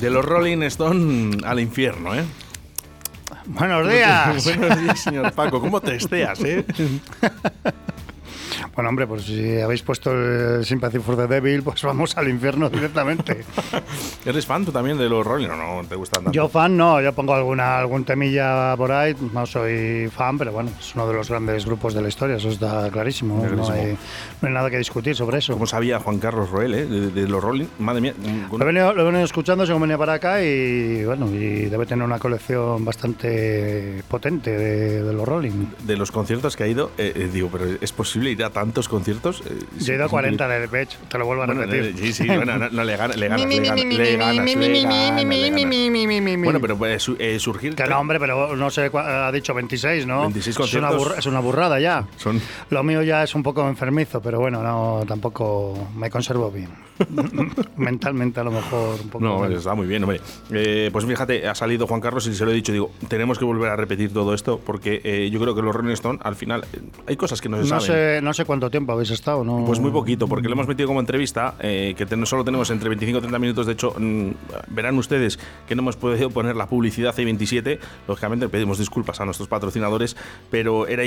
De, lo- de los Rolling Stone al infierno, ¿eh? Buenos días. Buenos días, señor Paco. ¿Cómo te esteas, eh? Bueno, hombre, pues si habéis puesto el Sympathy for the Devil, pues vamos al infierno directamente. ¿Eres fan tú también de los Rolling o no te gustan tanto? Yo fan no, yo pongo alguna algún temilla por ahí, no soy fan, pero bueno, es uno de los grandes grupos de la historia, eso está clarísimo, no Clarísimo. hay, no hay nada que discutir sobre eso. ¿Cómo sabía Juan Carlos Roel, eh? De, de los Rolling. Madre mía. Lo he, venido, lo he venido escuchando según venía para acá y bueno, y debe tener una colección bastante potente de, de los Rolling. De los conciertos que ha ido, eh, eh, digo, pero ¿es posible ir a tantos conciertos? Eh, Yo he ido a 40 de Depeche, te lo vuelvo a Bueno, repetir. eh, sí, sí, bueno, no, no, le ganas, le ganas, le ganas, le ganas, le ganas, le ganas. Bueno, pero puede su- eh, surgir... Que no, hombre, pero no sé, ha dicho 26, ¿no? 26 es, una conciertos. es una burrada ya. Son... Lo mío ya es un poco enfermizo, pero bueno, no, tampoco me conservo bien. Mentalmente a lo mejor un poco. No, menos. está muy bien, hombre. Eh, pues fíjate, ha salido Juan Carlos y se lo he dicho, digo, tenemos que volver a repetir todo esto porque eh, yo creo que los Rolling Stone, al final, eh, hay cosas que no se no, saben. sé, no sé cuánto tiempo habéis estado, ¿no? Pues muy poquito, porque lo hemos metido como entrevista, eh, que ten- solo tenemos entre 25 y 30 minutos. De hecho, mm, verán ustedes que no hemos podido poner la publicidad C27. Lógicamente, pedimos disculpas a nuestros patrocinadores, pero era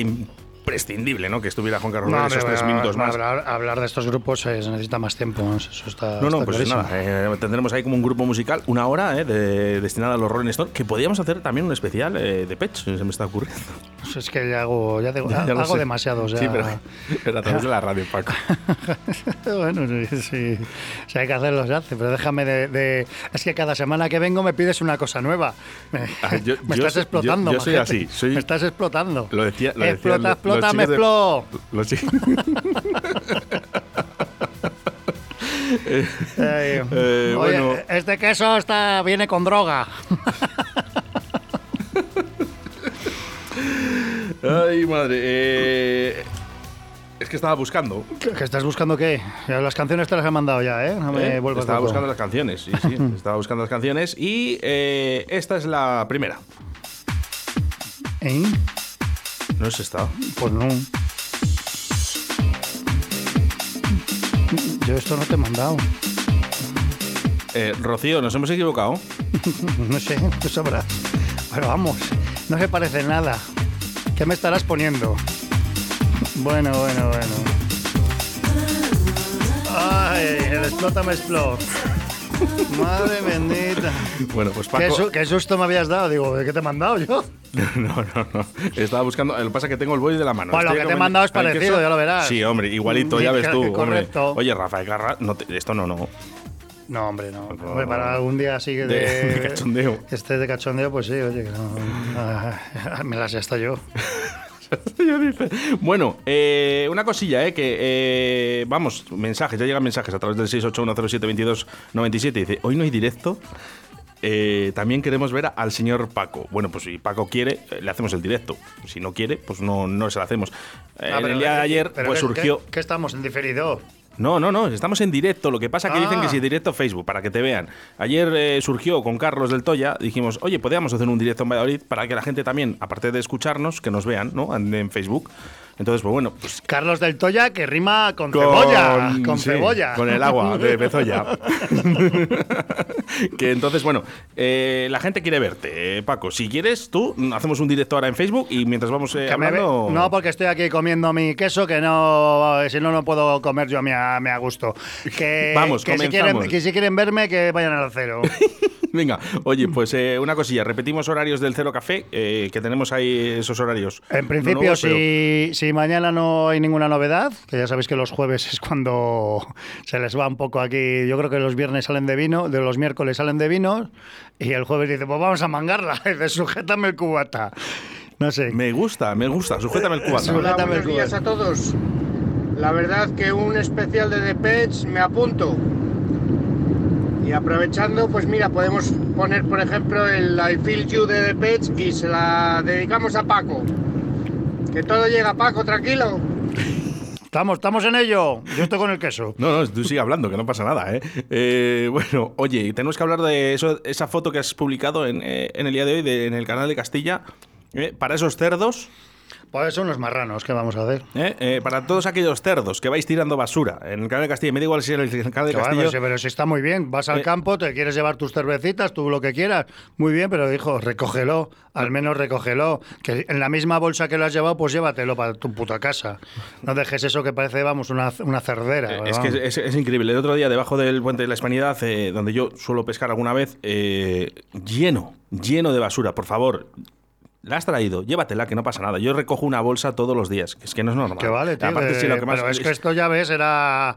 imprescindible ¿no? que estuviera Juan Carlos No, esos tres minutos más. Hablar, hablar de estos grupos eh, se necesita más tiempo, ¿no? eso está. No, no, está pues clarísimo. nada, eh, tendremos ahí como un grupo musical, una hora eh, de- destinada a los Rolling Stone, que podíamos hacer también un especial eh, de Pech, se me está ocurriendo. Pues es que ya hago, ya digo- Ya lo hago sé. demasiados. Ya. Sí, pero, pero a través de la radio, Paco. bueno, sí, sí. Si hay que hacerlo, se hace. Pero déjame de, de- Es que cada semana que vengo me pides una cosa nueva. Me, Ah, yo- me yo estás soy- explotando, yo- yo soy así, soy- Me estás explotando. Lo decía, lo decía explota, lo- los explota, me chicos de- explo. los Eh, oye, bueno. este queso está, viene con droga. Ay, madre. eh, es que estaba buscando. ¿Que estás buscando qué? Las canciones te las he mandado ya, ¿eh? No me ¿eh? vuelvas Estaba loco. buscando las canciones, sí, sí. estaba buscando las canciones. Y eh, esta es la primera. ¿Eh? ¿No es esta? Pues no. Yo esto no te he mandado. Eh, Rocío, nos hemos equivocado. No sé, tú sabrás. Pero vamos, no se parece nada. ¿Qué me estarás poniendo? Bueno, bueno, bueno. Ay, el explota me explota. Madre bendita. Bueno, pues ¿Qué, Paco. su- qué susto me habías dado? Digo, ¿de qué te he mandado yo? No, no, no. Estaba buscando. Lo que pasa es que tengo el boli de la mano. Pues lo que te he mandado es ¿Al parecido, ya lo verás. Sí, hombre, igualito, ya ves tú. hombre. Correcto. Oye, Rafael Garra, no te- esto no, no. No, hombre, no. No, Hombre, para algún día así De- de, de cachondeo. Este de cachondeo, pues sí, oye, que no. me las hasta yo. Bueno, eh, una cosilla, eh, que eh, vamos, mensajes, ya llegan mensajes a través del 681072297. Dice, hoy no hay directo. Eh, también queremos ver al señor Paco. Bueno, pues si Paco quiere, eh, le hacemos el directo. Si no quiere, pues no, no se lo hacemos. Eh, Ah, en pero- el día de ayer, pero pues ¿qué- surgió. ¿qué, qué estamos en diferido? No, no, no, estamos en directo. Lo que pasa que dicen Ah. que si directo Facebook, para que te vean. Ayer eh, surgió con Carlos del Toya, dijimos, oye, podríamos hacer un directo en Valladolid para que la gente también, aparte de escucharnos, que nos vean, ¿no? En, en Facebook. Entonces, pues bueno, pues Carlos del Toya que rima con, cebolla. Con sí, cebolla. Con el agua de Bezoya. que entonces, bueno, eh, la gente quiere verte, eh, Paco. Si quieres, tú hacemos un directo ahora en Facebook y mientras vamos eh, hablando. No, porque estoy aquí comiendo mi queso, que no, si no, no puedo comer yo a mi, a, a gusto. Que, Vamos, que si, quieren, que si quieren verme, que vayan al cero. Venga, oye, pues eh, una cosilla. Repetimos horarios del Cero Café, eh, que tenemos ahí esos horarios. En No principio, pero- si, si mañana no hay ninguna novedad, que ya sabéis que los jueves es cuando se les va un poco aquí. Yo creo que los viernes salen de vino, de los miércoles salen de vino, y el jueves dice, pues vamos a mangarla. Y dice, sujétame el cubata. No sé. Me gusta, me gusta. Sujétame el cubata. Sujétame el buenos días cubata. a todos. la verdad que un especial de Depeche me apunto. Y aprovechando, pues mira, podemos poner por ejemplo el I Feel You de Depeche y se la dedicamos a Paco. Que todo llega, Paco, tranquilo. Estamos, estamos en ello. Yo estoy con el queso. No, no, tú sigue hablando, que no pasa nada, ¿eh? Eh, bueno, oye, tenemos que hablar de eso, esa foto que has publicado en, eh, en el día de hoy de- en el canal de Castilla. eh, para esos cerdos, Pues son unos marranos, ¿qué vamos a hacer? eh, eh, para todos aquellos cerdos que vais tirando basura en el canal de Castilla, me da igual si es el canal de va, Castillo. pero, si, pero si está muy bien, vas al Eh. campo, te quieres llevar tus cervecitas, tú lo que quieras, muy bien, pero hijo, recógelo, al menos recógelo, que en la misma bolsa que lo has llevado, pues llévatelo para tu puta casa. No dejes eso que parece, vamos, una, una cerdera. Eh, es vamos. que es, es increíble. El otro día, debajo del puente de la Hispanidad, donde yo suelo pescar alguna vez, lleno, lleno de basura. Por favor, la has traído, llévatela, que no pasa nada. Yo recojo una bolsa todos los días, que es que no es normal. Que vale, tío. Aparte, sí, lo que más- pero es que esto ya ves, era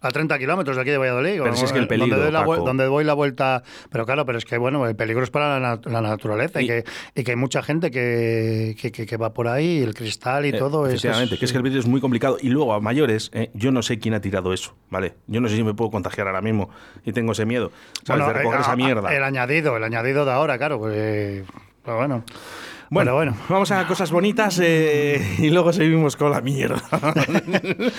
a 30 kilómetros de aquí de Valladolid. Pero si es que el peligro, Donde doy, la, Paco. donde doy la vuelta. Pero claro, pero es que bueno, el peligro es para la, la naturaleza y, Y- que, y que hay mucha gente que, que, que- va por ahí, el cristal y Eh, todo. es- efectivamente, que es que el vídeo es muy complicado. Y luego, a mayores, eh, yo no sé quién ha tirado eso, ¿vale? Yo no sé si me puedo contagiar ahora mismo y tengo ese miedo, ¿sabes? Bueno, de recoger eh, esa mierda. El añadido, el añadido de ahora, claro. Pues, pero bueno. Bueno, bueno. vamos a cosas bonitas eh, y luego seguimos con la mierda.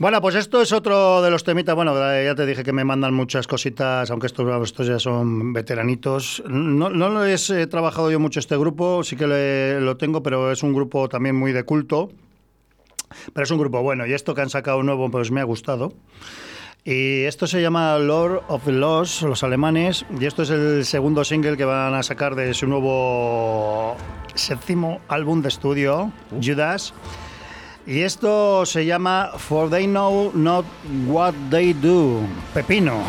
Bueno, pues esto es otro de los temitas. Bueno, eh, ya te dije que me mandan muchas cositas, aunque estos, estos ya son veteranitos. No, no lo he eh, trabajado yo mucho este grupo, sí que le- lo tengo, pero es un grupo también muy de culto. Pero es un grupo bueno, y esto que han sacado nuevo, pues me ha gustado. Y esto se llama Lord of the Lost, los alemanes, y esto es el segundo single que van a sacar de su nuevo séptimo álbum de estudio, Judas. Y esto se llama For They Know Not What They Do, Pepino.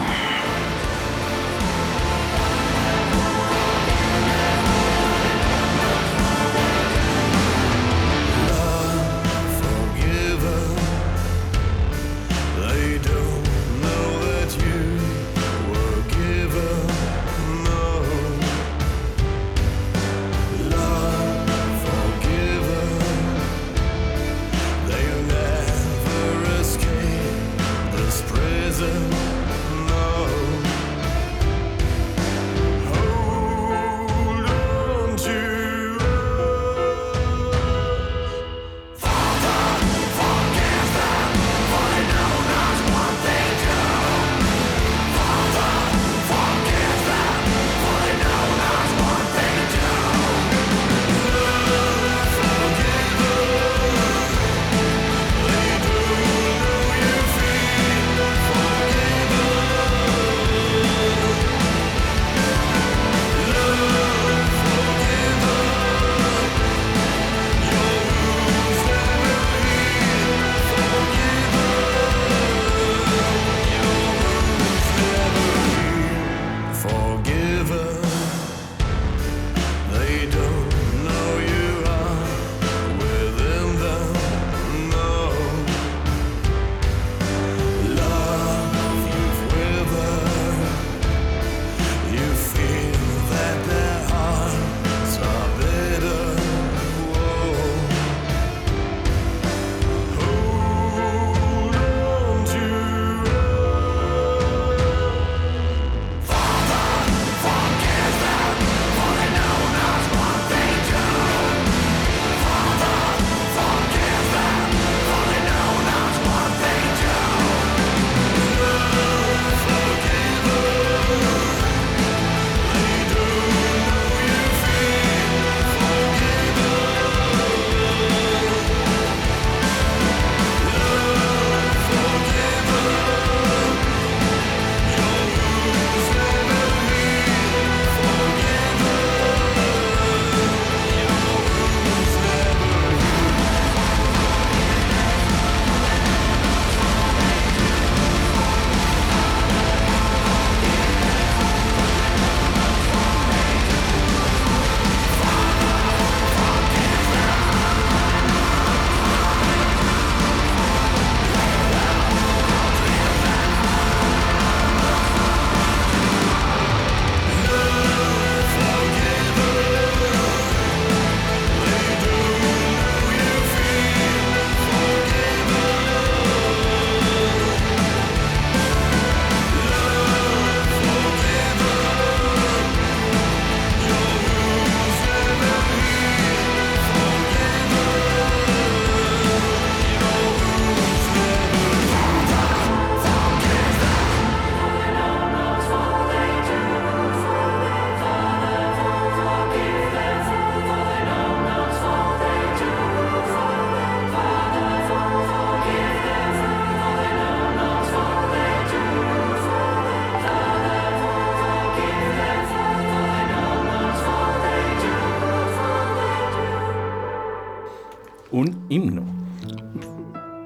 Un himno.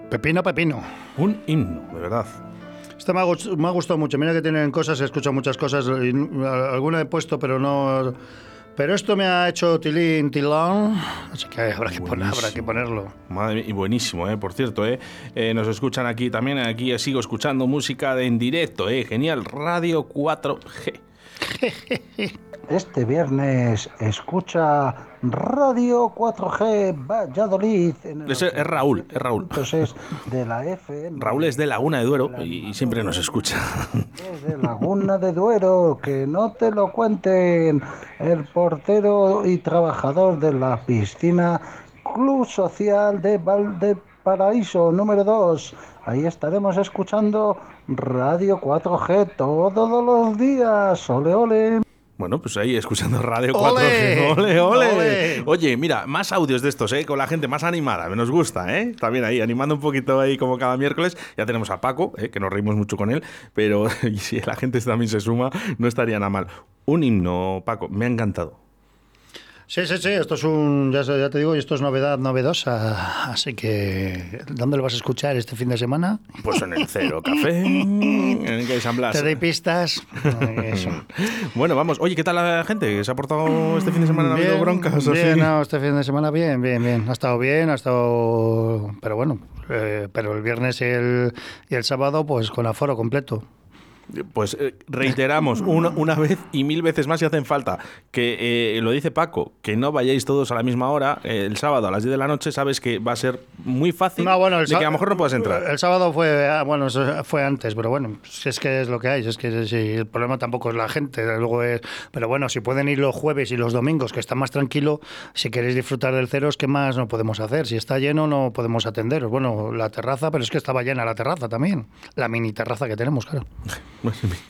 Pepino, pepino. Un himno, de verdad. Este me ha, me ha gustado mucho. Mira que tienen cosas, he escuchado muchas cosas. alguna he puesto, pero no. Pero esto me ha hecho tilín, tilón. Así que habrá que, poner, habrá que ponerlo. Madre mía, y buenísimo, ¿eh? por cierto, ¿eh? Eh, nos escuchan aquí también, aquí sigo escuchando música de en directo, ¿eh? genial, Radio 4G. Este viernes escucha Radio 4G Valladolid. En el Ese es Raúl, es Raúl. Entonces, de la FM. Raúl es de Laguna de Duero y, y siempre nos escucha. Es de Laguna de Duero, que no te lo cuenten. El portero y trabajador de la piscina Club Social de Valparaíso, número 2. Ahí estaremos escuchando Radio 4G todos los días. Ole, ole. Bueno, pues ahí escuchando Radio ¡Ole! 4G. ¡Ole, ole! ¡Ole! Oye, mira, más audios de estos, ¿eh? Con la gente más animada, nos gusta, ¿eh? También ahí, animando un poquito ahí como cada miércoles. Ya tenemos a Paco, ¿eh? que nos reímos mucho con él, pero si la gente también se suma, no estaría nada mal. Un himno, Paco, me ha encantado. Sí, sí, sí, esto es un, ya, ya te digo, esto es novedad novedosa, así que ¿dónde lo vas a escuchar este fin de semana? Pues en el Cero Café, en el que San Blas. Te doy pistas. Eso. Bueno, vamos. Oye, ¿qué tal la gente? ¿Se ha portado este fin de semana? ¿Ha habido broncas? bien, no, este fin de semana bien, bien, bien. Ha estado bien, ha estado... Pero bueno, eh, pero el viernes y el, y el sábado pues con aforo completo. Pues eh, reiteramos una, una vez y mil veces más si hacen falta que eh, lo dice Paco, que no vayáis todos a la misma hora. eh, el sábado a las 10 de la noche sabes que va a ser muy fácil No, bueno, el de que a lo mejor no puedas entrar. El sábado fue, ah, bueno, fue antes, pero bueno, si es que es lo que hay, si es que si el problema tampoco es la gente, luego es, pero bueno, si pueden ir los jueves y los domingos, que está más tranquilo, si queréis disfrutar del ceros, ¿qué más no podemos hacer? Si está lleno no podemos atenderos. Bueno, la terraza, pero es que estaba llena la terraza también, la mini terraza que tenemos, claro.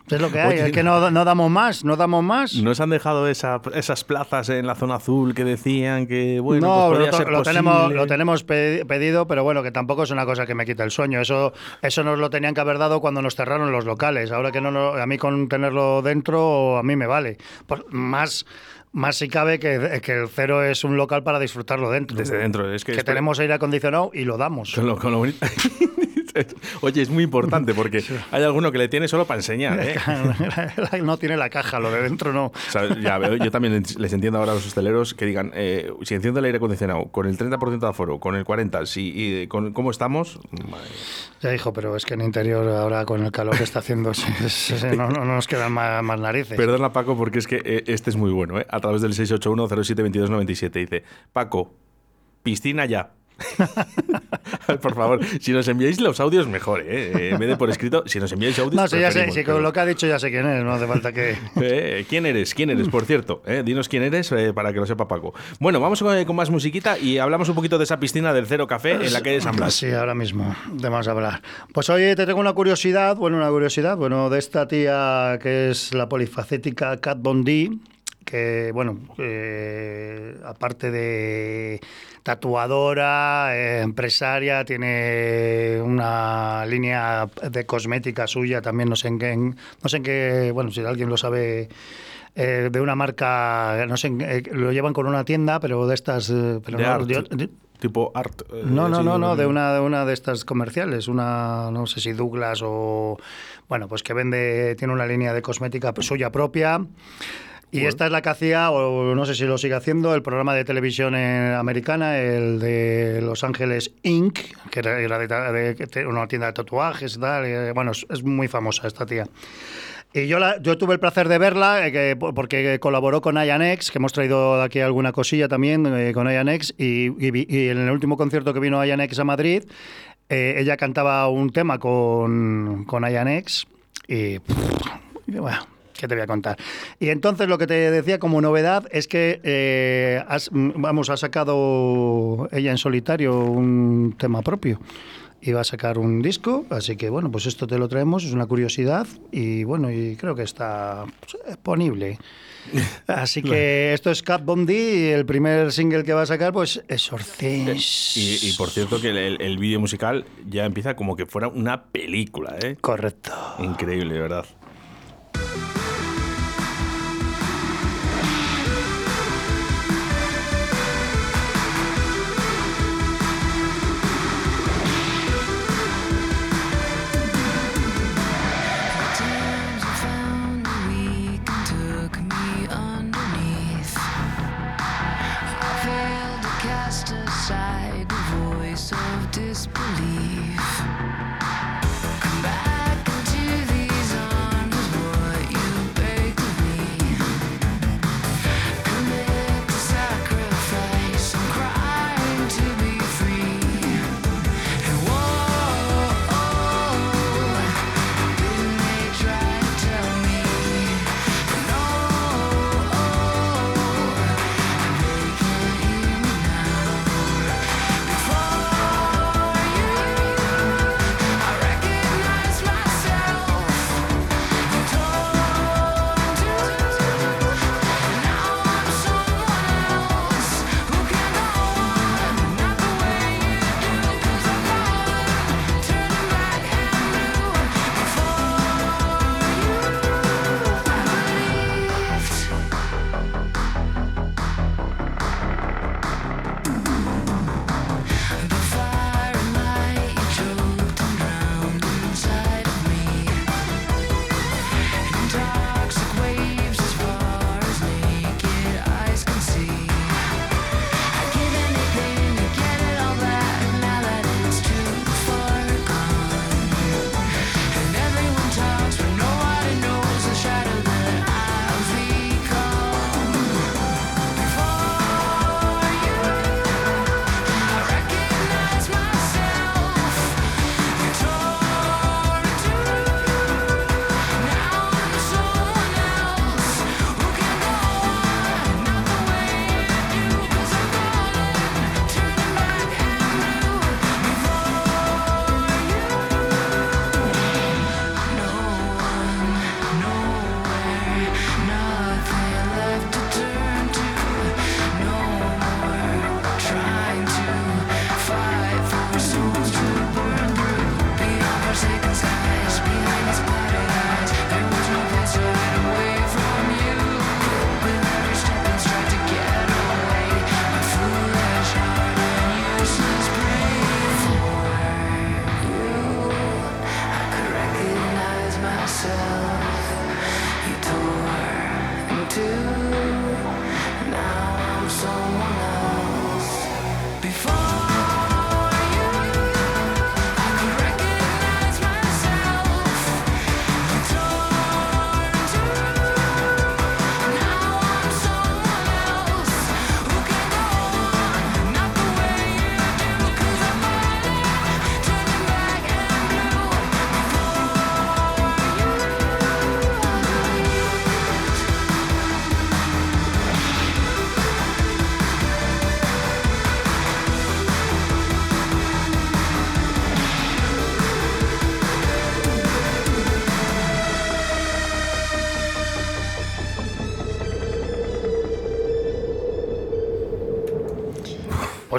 Es lo que hay, Oye, es que no, no damos más, no damos más. ¿Nos han dejado esa- esas plazas en la zona azul que decían que, bueno, no, pues podía lo, ser lo tenemos, posible? lo tenemos pe- pedido, pero bueno, que tampoco es una cosa que me quita el sueño. Eso, eso nos lo tenían que haber dado cuando nos cerraron los locales. Ahora que no, no- a mí con tenerlo dentro, a mí me vale. Pues más, más si cabe que, que el cero es un local para disfrutarlo dentro. Desde dentro, es que es- tenemos aire acondicionado y lo damos. Con lo- con lo bonito- Oye, es muy importante porque hay alguno que le tiene solo para enseñar, ¿eh? no tiene la caja, lo de dentro no. O sea, ya yo también les entiendo ahora a los hosteleros que digan, eh, si enciendo el aire acondicionado con el 30% de aforo, con el 40%, si, y con cómo estamos, madre. Ya hijo, pero es que en interior ahora con el calor que está haciendo se- se- se- no, no nos quedan más, más narices. Perdona Paco porque es que eh, este es muy bueno, ¿eh? A través del 681-072297 dice, Paco, piscina ya. por favor, si nos enviáis los audios mejor, ¿eh? Eh, En vez de por escrito, si nos enviáis audios... No, sí, ya sé, con lo que ha dicho ya sé quién es, no hace falta que... Eh, ¿Quién eres? ¿Quién eres? Por cierto, eh, dinos quién eres eh, para que lo sepa Paco. Bueno, vamos con, con más musiquita y hablamos un poquito de esa piscina del Cero Café en la calle San Blas. Sí, ahora mismo, de más hablar. Pues hoy te tengo una curiosidad, bueno, una curiosidad, bueno, de esta tía que es la polifacética Kat Von D, que, bueno, aparte de tatuadora, eh, empresaria, tiene una línea de cosmética suya, también no sé en qué, no sé en qué, bueno, si alguien lo sabe, eh, de una marca, no sé, eh, lo llevan con una tienda, pero de estas... eh, pero De no, art, de- de- tipo art. no, no, no, no, de una, de una de estas comerciales, una, no sé si Douglas o, bueno, pues que vende, tiene una línea de cosmética suya propia. Y esta es la que hacía, o no sé si lo sigue haciendo, el programa de televisión eh, americana, el de Los Ángeles Inc., que era, de, de- una tienda de tatuajes y tal. eh, bueno, es, es muy famosa esta tía. Y yo, la, yo tuve el placer de verla eh, que- porque colaboró con Ayanex, que hemos traído aquí alguna cosilla también eh, con Ayanex, y, y vi- y en el último concierto que vino Ayanex a Madrid, eh, ella cantaba un tema con, con Ayanex y, pff, y bueno, ¿qué te voy a contar? Y entonces lo que te decía como novedad es que eh, has- vamos, ha sacado ella en solitario un tema propio iba a sacar un disco, así que bueno, pues esto te lo traemos, es una curiosidad y bueno, y creo que está pues, disponible. Así que esto es Cat Bondi y el primer single que va a sacar pues es Sorcins. Y, y por cierto que el, el- vídeo musical ya empieza como que fuera una película, ¿eh? Correcto. Increíble, verdad. aside the voice of disbelief.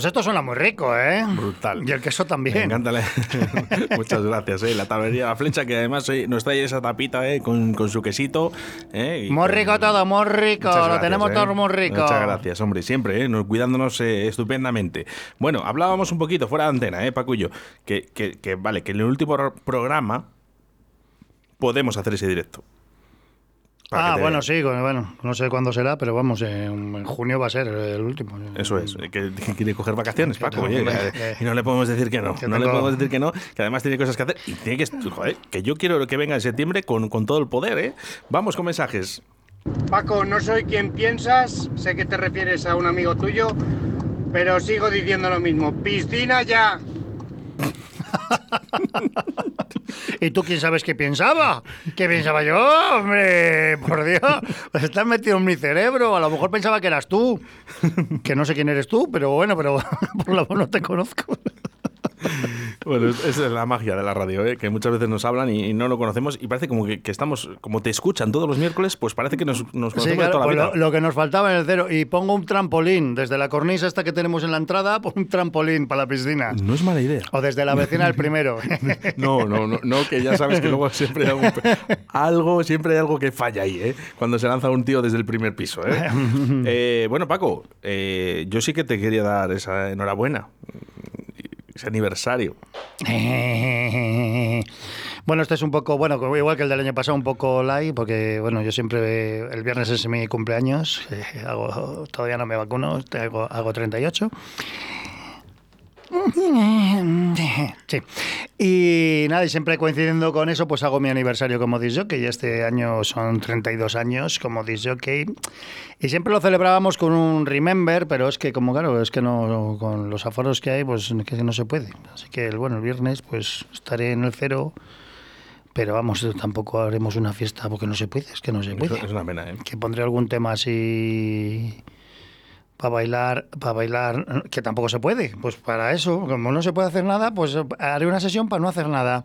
Pues esto suena muy rico, ¿eh? Brutal. Y el queso Me también. encanta. la- Muchas gracias, ¿eh? La tablería La Flecha, que además eh, nos trae esa tapita ¿eh? con, con su quesito. ¿eh? Y Muy con- rico todo, muy rico. Muchas Lo gracias, tenemos ¿eh? todo muy rico. Muchas gracias, hombre, siempre, ¿eh? Nos- cuidándonos eh, estupendamente. Bueno, hablábamos un poquito fuera de antena, ¿eh, Paco y yo? Que, que, que, vale, que en el último ro- programa podemos hacer ese directo. Ah, te- bueno, sí, bueno, no sé cuándo será, pero vamos, en, en junio va a ser el último. Eso es, que, que quiere coger vacaciones, Paco. oye, que- y no le podemos decir que no. que No le podemos decir que no, que además tiene cosas que hacer y tiene que. Joder, que yo quiero que venga en septiembre con, con todo el poder, ¿eh? Vamos con mensajes. Paco, no soy quien piensas, sé que te refieres a un amigo tuyo, pero sigo diciendo lo mismo. Piscina ya. ¿Y tú quién sabes qué pensaba? ¿Qué pensaba yo? Hombre, por Dios, pues estás metido en mi cerebro. A lo mejor pensaba que eras tú. Que no sé quién eres tú, pero bueno, pero por lo menos no te conozco. Bueno, es- esa es la magia de la radio, ¿eh? que muchas veces nos hablan y, y no lo conocemos y parece como que, que estamos, como te escuchan todos los miércoles, pues parece que nos, nos conocemos Sí, de claro, toda la pues vida. lo, lo que nos faltaba en el cero. Y pongo un trampolín desde la cornisa esta que tenemos en la entrada, pongo un trampolín para la piscina. No es mala idea. O desde la vecina del primero. No, no, no, no, que ya sabes que luego siempre hay algo, algo- siempre hay algo que falla ahí, ¿eh? Cuando se lanza un tío desde el primer piso, ¿eh? Eh, bueno, Paco, eh, yo sí que te quería dar esa enhorabuena, ese aniversario. Bueno, este es un poco, bueno, igual que el del año pasado, un poco light, porque, bueno, yo siempre, el viernes es mi cumpleaños, eh, hago, todavía no me vacuno, hago, hago 38. Sí. Y nada, y siempre coincidiendo con eso, pues hago mi aniversario como disc jockey. Y este año son 32 años como disc jockey. Y siempre lo celebrábamos con un remember, pero es que como claro, es que no con los aforos que hay, pues que no se puede. Así que bueno, el viernes pues estaré en el cero, pero vamos, tampoco haremos una fiesta porque no se puede, es que no se puede Es una pena, ¿eh? que pondré algún tema así para bailar, para bailar, que tampoco se puede. Pues para eso, como no se puede hacer nada, pues haré una sesión para no hacer nada.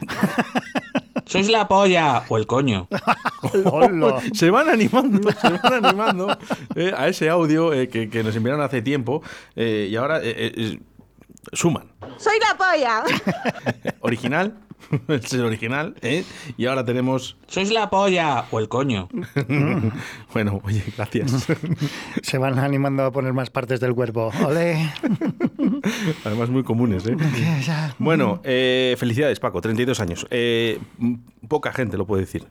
Sois la polla o el coño. Se van animando, se van animando eh, a ese audio eh, que, que nos enviaron hace tiempo eh, y ahora eh, eh, eh, suman. Soy la polla. Original, es el original, ¿eh? y ahora tenemos... Sois la polla o el coño. Bueno, oye, gracias. Se van animando a poner más partes del cuerpo. Ole. Además muy comunes, ¿eh? Bueno, eh, felicidades, Paco, 32 años. Eh, poca gente lo puede decir.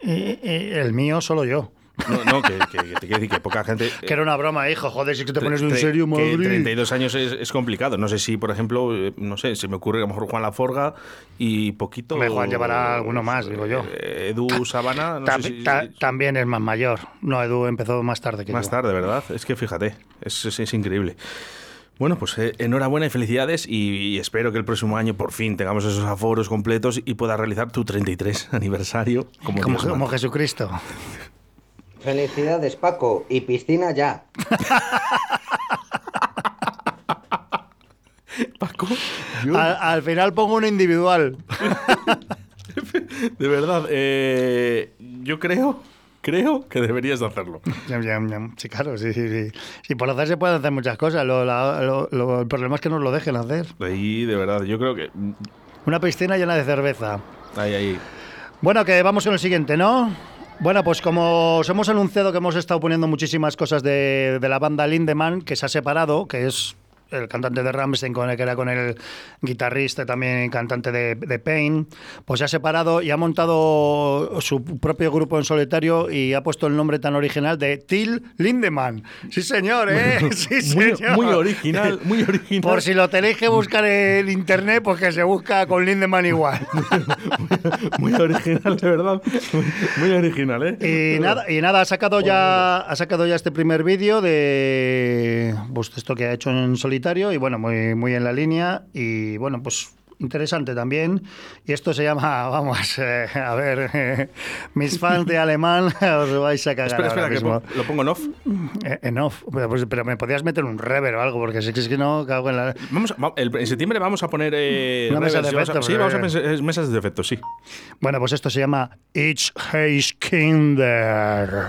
Y- y el mío solo yo. No, no, que, que- que te quiero decir que poca gente... Que era una broma, hijo. Joder, si que te Tre- pones en tre- serio, que Madrid. 32 años es, es complicado. No sé si, por ejemplo, eh, no sé, se me ocurre que a lo mejor Juan Laforga y poquito. Juan llevará alguno más, digo yo. eh, Edu Sabana, no sé si- ta- también es más mayor. No, Edu empezó más tarde que más yo. tarde, ¿verdad? Es que fíjate, es, es- es increíble. Bueno, pues eh, enhorabuena y felicidades y, y espero que el próximo año por fin tengamos esos aforos completos y puedas realizar tu 33 aniversario como, Como, como. Jesucristo. Felicidades, Paco. Y piscina ya. Paco, Al, al final pongo uno individual. de verdad, eh, yo creo, creo que deberías de hacerlo. Sí, claro, sí, sí, sí. Sí, por hacer se pueden hacer muchas cosas. Lo, la- lo- lo- el problema es que nos lo dejen hacer. Ahí, de verdad, yo creo que... Una piscina llena de cerveza. Ahí, ahí. Bueno, que vamos con el siguiente, ¿no? Bueno, pues como os hemos anunciado que hemos estado poniendo muchísimas cosas de, de la banda Lindemann, que se ha separado, que es el cantante de Rammstein, con el que era con el guitarrista, también cantante de, de Pain, pues se ha separado y ha montado su propio grupo en solitario y ha puesto el nombre tan original de Till Lindemann. Sí, señor, ¿eh? Sí, Muy, señor. muy original, muy original. Por si lo tenéis que buscar en internet, pues que se busca con Lindemann igual. Muy original, de verdad. Muy, muy original, ¿eh? Y nada, y nada, ha sacado ya, ha sacado ya este primer vídeo de pues, esto que ha hecho en solitario y bueno, muy, muy en la línea y bueno, pues interesante también. Y esto se llama, vamos, eh, a ver, eh, mis fans de alemán os vais a cagar Espera, espera, ahora que mismo. pon- lo pongo en off. Eh, en off, pero, pues, pero me podías meter un rever o algo, porque si es que no cago en la... Vamos, a- el- en septiembre vamos a poner. eh, Una mesa de efectos, Sí, vamos a eh. pensar es mesas de efectos, sí. Bueno, pues esto se llama Ich Heiß Kinder.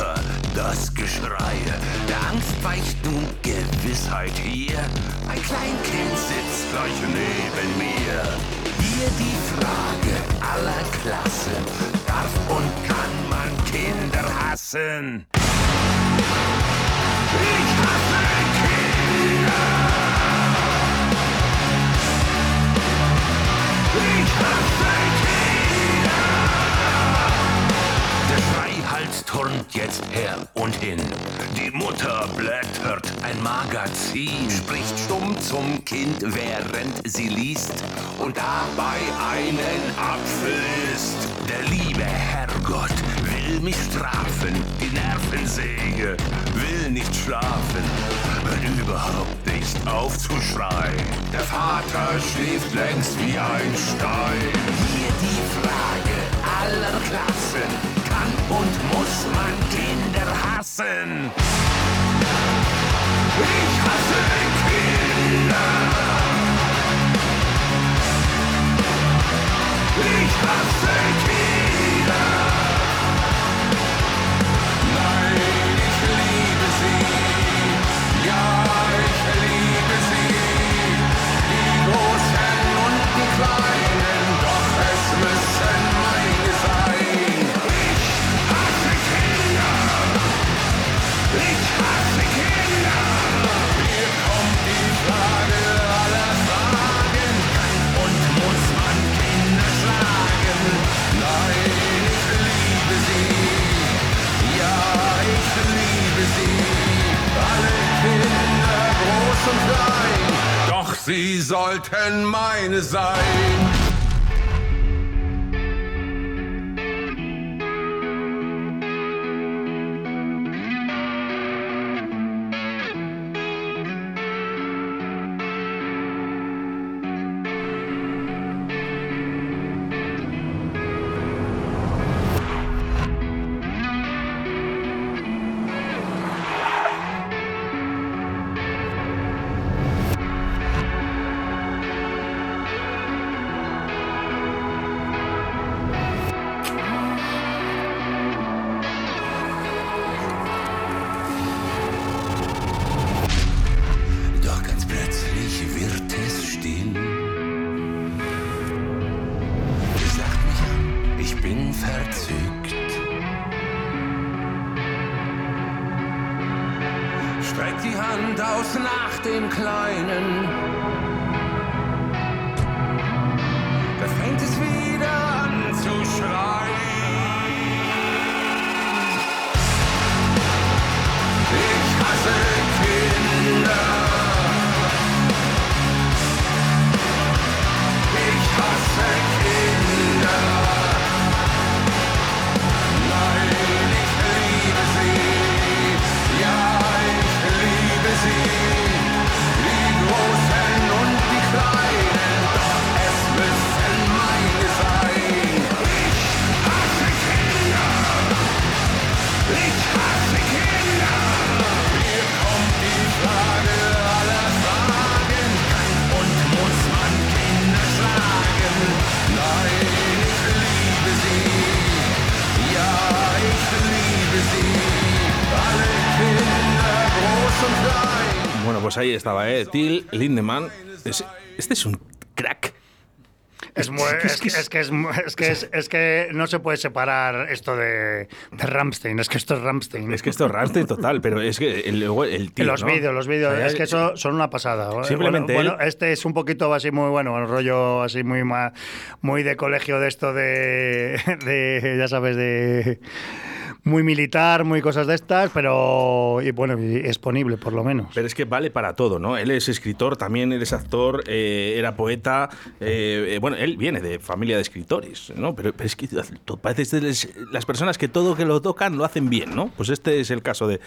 Lauter das Geschrei. Der Angst weicht nun Gewissheit hier. Ein Kleinkind sitzt gleich neben mir. Hier die Frage aller Klassen. Darf und kann man Kinder hassen? Ich hasse Kinder. Ich hasse Kinder. Turnt jetzt her und hin. Die Mutter blättert ein Magazin, spricht stumm zum Kind, während sie liest und dabei einen Apfel isst. Der liebe Herrgott will mich strafen, die Nervensäge will nicht schlafen, hört überhaupt nicht auf zu schreien. Der Vater schläft längst wie ein Stein. Hier die Frage aller Klassen, kann und muss man Kinder hassen? Ich hasse Kinder. Ich hasse Kinder. Design. Bin verzückt. Streckt die Hand aus nach dem Kleinen. Bueno, pues ahí estaba, ¿eh? Till Lindemann. Es- este es un crack. Es, muy- es, que, es, que es, que es, que no se puede separar esto de, de Ramstein. Es que esto es Ramstein. Es que esto es Rammstein total, pero es que el, el tío. los ¿no? vídeos, los vídeos, O sea, es que eso son una pasada. Simplemente bueno, él- bueno, este es un poquito así muy bueno, un rollo así muy muy de colegio de esto de, de ya sabes, de muy militar, muy cosas de estas, pero y bueno, exponible por lo menos. Pero es que vale para todo, ¿no? Él es escritor, también él es actor, eh, era poeta. eh, eh, bueno, él viene de familia de escritores, ¿no? Pero, pero es que parece las personas que todo que lo tocan lo hacen bien, ¿no? Pues este es el caso de,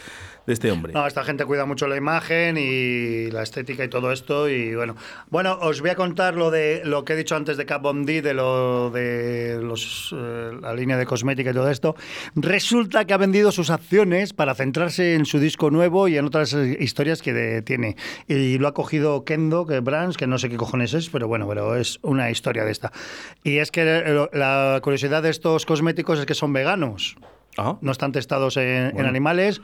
de este hombre. No, esta gente cuida mucho la imagen y la estética y todo esto. Y bueno, bueno, os voy a contar lo de lo que he dicho antes de Kat Von D, de lo de los, eh, la línea de cosmética y todo esto. Resulta que ha vendido sus acciones para centrarse en su disco nuevo y en otras historias que tiene. Y lo ha cogido Kendo, que Brands, que no sé qué cojones es, pero bueno, pero es una historia de esta. Y es que la curiosidad de estos cosméticos es que son veganos No están testados en, animales.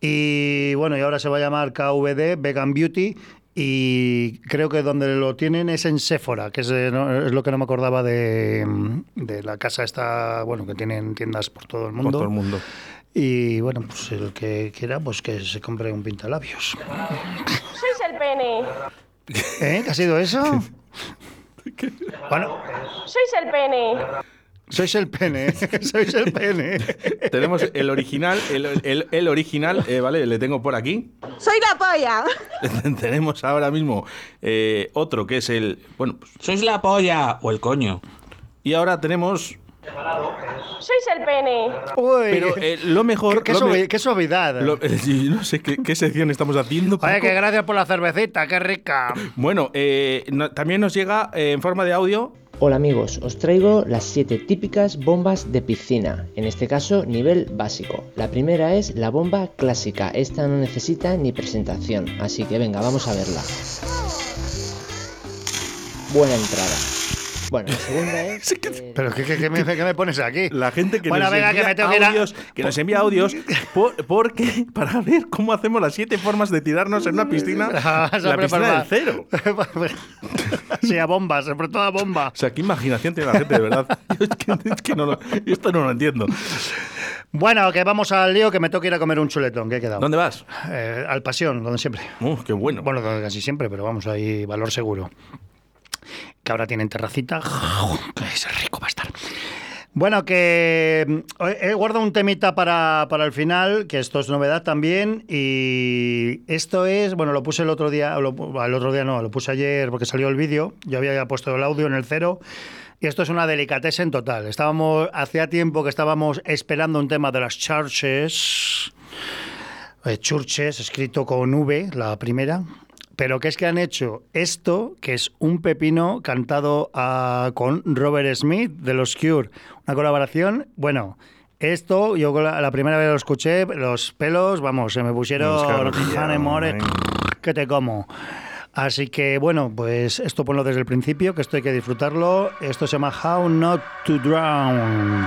Y bueno, y ahora se va a llamar KVD, Vegan Beauty. Y creo que donde lo tienen es en Sephora, que es, eh, no- es lo que no me acordaba de, de la casa esta, bueno, que tienen tiendas por todo el por mundo. todo el mundo. Y bueno, pues el que quiera, pues que se compre un pintalabios. Sois el pene. ¿Eh? ¿Qué ha sido eso? Bueno, Sois el pene. Sois el pene, sois el pene. Tenemos el original, el, el- el original, eh, ¿vale? Le tengo por aquí. Soy la polla. Tenemos ahora mismo eh, otro que es el. Bueno, pues, Sois la polla o el coño. y ahora tenemos. Sois el pene. Uy, Pero eh, lo mejor. qué, qué lo me- suavi- qué suavidad. lo- eh, no sé qué, qué sección estamos haciendo. Oye, que gracias por la cervecita, qué rica. Bueno, eh, no- también nos llega eh, en forma de audio. Hola amigos, os traigo las 7 típicas bombas de piscina, en este caso nivel básico. La primera es la bomba clásica, esta no necesita ni presentación, así que venga, vamos a verla. Buena entrada. Bueno, la segunda es... eh, Pero ¿qué, qué- qué me, qué me pones aquí? La gente que Bueno, nos venga, que envía me tengo que audios, que nos envía audios por- porque para ver cómo hacemos las siete formas de tirarnos en una piscina, la piscina del cero. sí, a bombas, sobre todo a bomba. O sea, qué imaginación tiene la gente, de verdad. Yo es que, es que no lo- yo esto no lo entiendo. Bueno, que vamos al lío, que me toca ir a comer un chuletón, que he quedado. ¿Dónde vas? Eh, al Pasión, donde siempre. Uh, qué bueno. Bueno, donde casi siempre, pero vamos, ahí valor seguro. Que ahora tienen terracita. Ese rico va a estar. Bueno, que mm, he guardado un temita para, para el final, que esto es novedad también. Y esto es, bueno, lo puse el otro día, lo, el otro día no, lo puse ayer porque salió el vídeo. Yo había puesto el audio en el cero. Y esto es una delicatessen total. Estábamos, hacía tiempo que estábamos esperando un tema de las churches. Eh, Churches, escrito con V, la primera. Pero que es que han hecho esto, que es un pepino cantado ah, con Robert Smith de los Cure. Una colaboración, bueno, esto yo la, la primera vez lo escuché, los pelos, vamos, se me pusieron More, que te como. Así que bueno, pues esto ponlo desde el principio, que esto hay que disfrutarlo. Esto se llama How Not to Drown.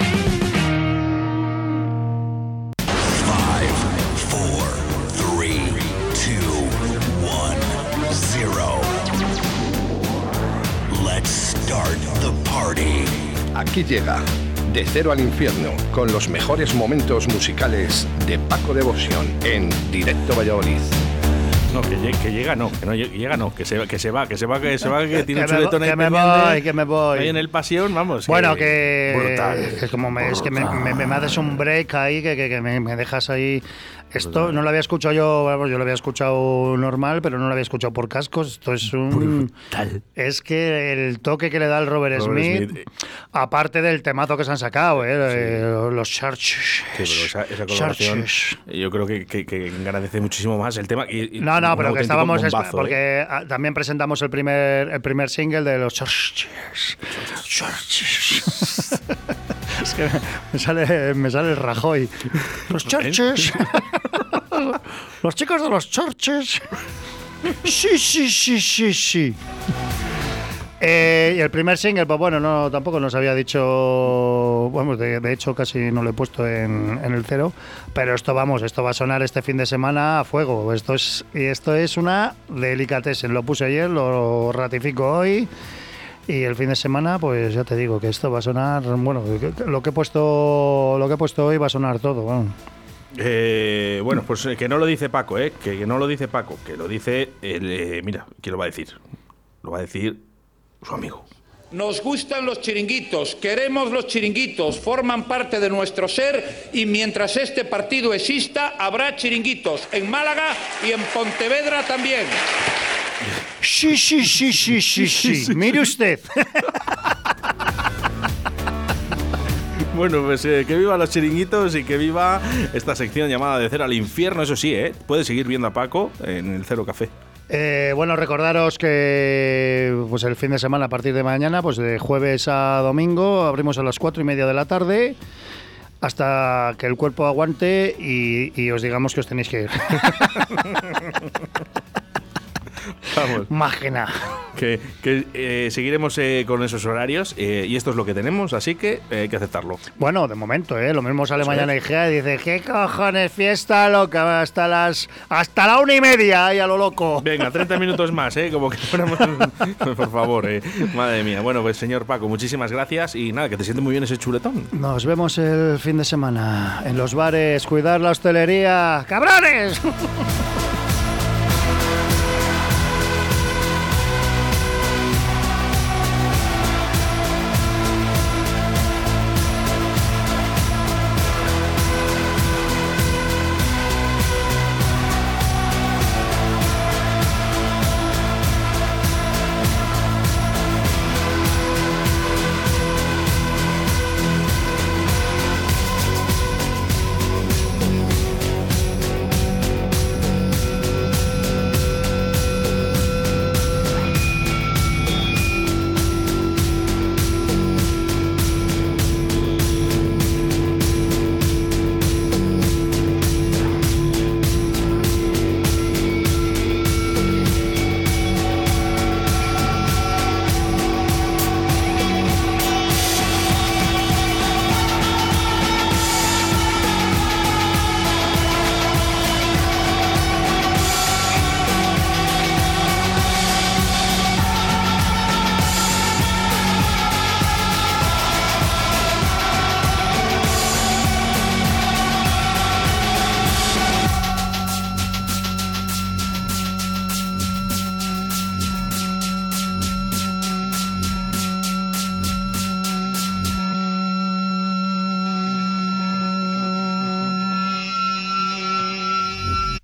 Aquí llega De Cero al Infierno con los mejores momentos musicales de Paco Devoción en Directo Valladolid. No, que, que llega no, que no lle- llega no, que se, que se va, que se va, que se va, que tiene un Que me chuletón ahí que me voy, que me voy. Ahí en el pasión, vamos. Bueno, que. Brutal. que como me, es que me, me, me haces un break ahí, que, que, que me, me dejas ahí. Esto no lo había escuchado yo, vamos, yo lo había escuchado normal, pero no lo había escuchado por cascos. Esto es un. Es que el toque que le da el Robert, Robert Smith, Smith. aparte del temazo que se han sacado, ¿eh? Eh, los Churches. Sí, esa, esa colaboración Churches. yo creo que, que, que engrandece muchísimo más el tema. y- No, no, pero que estábamos. es- bombazo, ¿eh? porque ah, también presentamos el primer, el primer single de los Churches. Churches. Es que me sale, me sale el Rajoy. Los Churches. los chicos de los Churches. Sí, sí, sí, sí, sí. Eh, y el primer single, pues bueno, no, tampoco nos había dicho, vamos, de, de hecho casi no lo he puesto en, en el cero, pero esto vamos, esto va a sonar este fin de semana a fuego. Esto es, y esto es una delicatessen. Lo puse ayer, lo ratifico hoy. Y el fin de semana, pues ya te digo que esto va a sonar, bueno, lo que he puesto, lo que he puesto hoy va a sonar todo. vamos. Eh, bueno, pues eh, que no lo dice Paco, ¿eh? Que, que no lo dice Paco, que lo dice el. eh, mira, ¿quién lo va a decir? Lo va a decir su amigo. Nos gustan los chiringuitos, queremos los chiringuitos, forman parte de nuestro ser y mientras este partido exista habrá chiringuitos en Málaga y en Pontevedra también. Sí, sí, sí, sí, sí, sí. Mire usted. Bueno, pues eh, que viva los chiringuitos y que viva esta sección llamada De Cero al Infierno. Eso sí, ¿eh? Puedes seguir viendo a Paco en el Cero Café. Eh, bueno, recordaros que pues el fin de semana a partir de mañana, pues de jueves a domingo, abrimos a las cuatro y media de la tarde hasta que el cuerpo aguante y, y os digamos que os tenéis que ir. Vamos. Máquina. Que, que, eh, seguiremos eh, con esos horarios eh, y esto es lo que tenemos, así que eh, hay que aceptarlo. Bueno, de momento, ¿eh? Lo mismo sale mañana. IGEA y dice, ¿qué cojones fiesta loca? Hasta las hasta la una y media ahí a lo loco. Venga, 30 minutos más, ¿eh? Como que fuéramos... Por favor, eh. Madre mía. Bueno, pues señor Paco, muchísimas gracias y nada, que te siente muy bien ese chuletón. Nos vemos el fin de semana en los bares. Cuidar la hostelería. ¡Cabrones!